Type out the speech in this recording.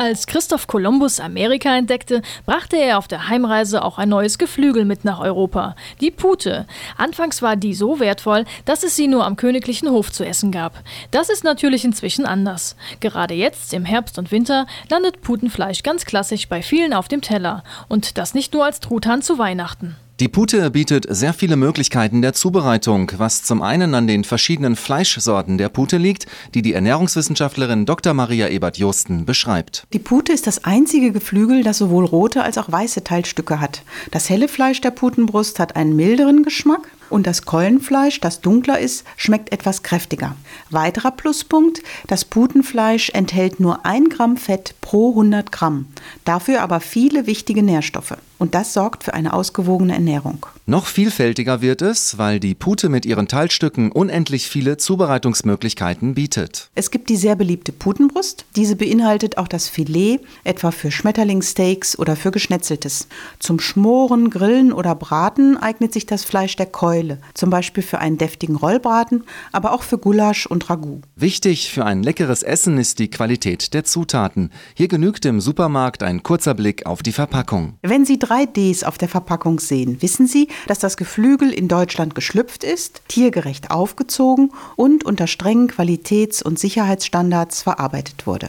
Als Christoph Kolumbus Amerika entdeckte, brachte er auf der Heimreise auch ein neues Geflügel mit nach Europa. Die Pute. Anfangs war die so wertvoll, dass es sie nur am königlichen Hof zu essen gab. Das ist natürlich inzwischen anders. Gerade jetzt, im Herbst und Winter, landet Putenfleisch ganz klassisch bei vielen auf dem Teller. Und das nicht nur als Truthahn zu Weihnachten. Die Pute bietet sehr viele Möglichkeiten der Zubereitung, was zum einen an den verschiedenen Fleischsorten der Pute liegt, die die Ernährungswissenschaftlerin Dr. Maria Ebert-Josten beschreibt. Die Pute ist das einzige Geflügel, das sowohl rote als auch weiße Teilstücke hat. Das helle Fleisch der Putenbrust hat einen milderen Geschmack und das Keulenfleisch, das dunkler ist, schmeckt etwas kräftiger. Weiterer Pluspunkt, das Putenfleisch enthält nur ein Gramm Fett pro 100 Gramm, dafür aber viele wichtige Nährstoffe. Und das sorgt für eine ausgewogene Ernährung. Noch vielfältiger wird es, weil die Pute mit ihren Teilstücken unendlich viele Zubereitungsmöglichkeiten bietet. Es gibt die sehr beliebte Putenbrust. Diese beinhaltet auch das Filet, etwa für Schmetterlingssteaks oder für Geschnetzeltes. Zum Schmoren, Grillen oder Braten eignet sich das Fleisch der Keule, zum Beispiel für einen deftigen Rollbraten, aber auch für Gulasch und Ragout. Wichtig für ein leckeres Essen ist die Qualität der Zutaten. Hier genügt im Supermarkt ein kurzer Blick auf die Verpackung. Wenn Sie drei Ds auf der Verpackung sehen, wissen Sie, dass das Geflügel in Deutschland geschlüpft ist, tiergerecht aufgezogen und unter strengen Qualitäts- und Sicherheitsstandards verarbeitet wurde.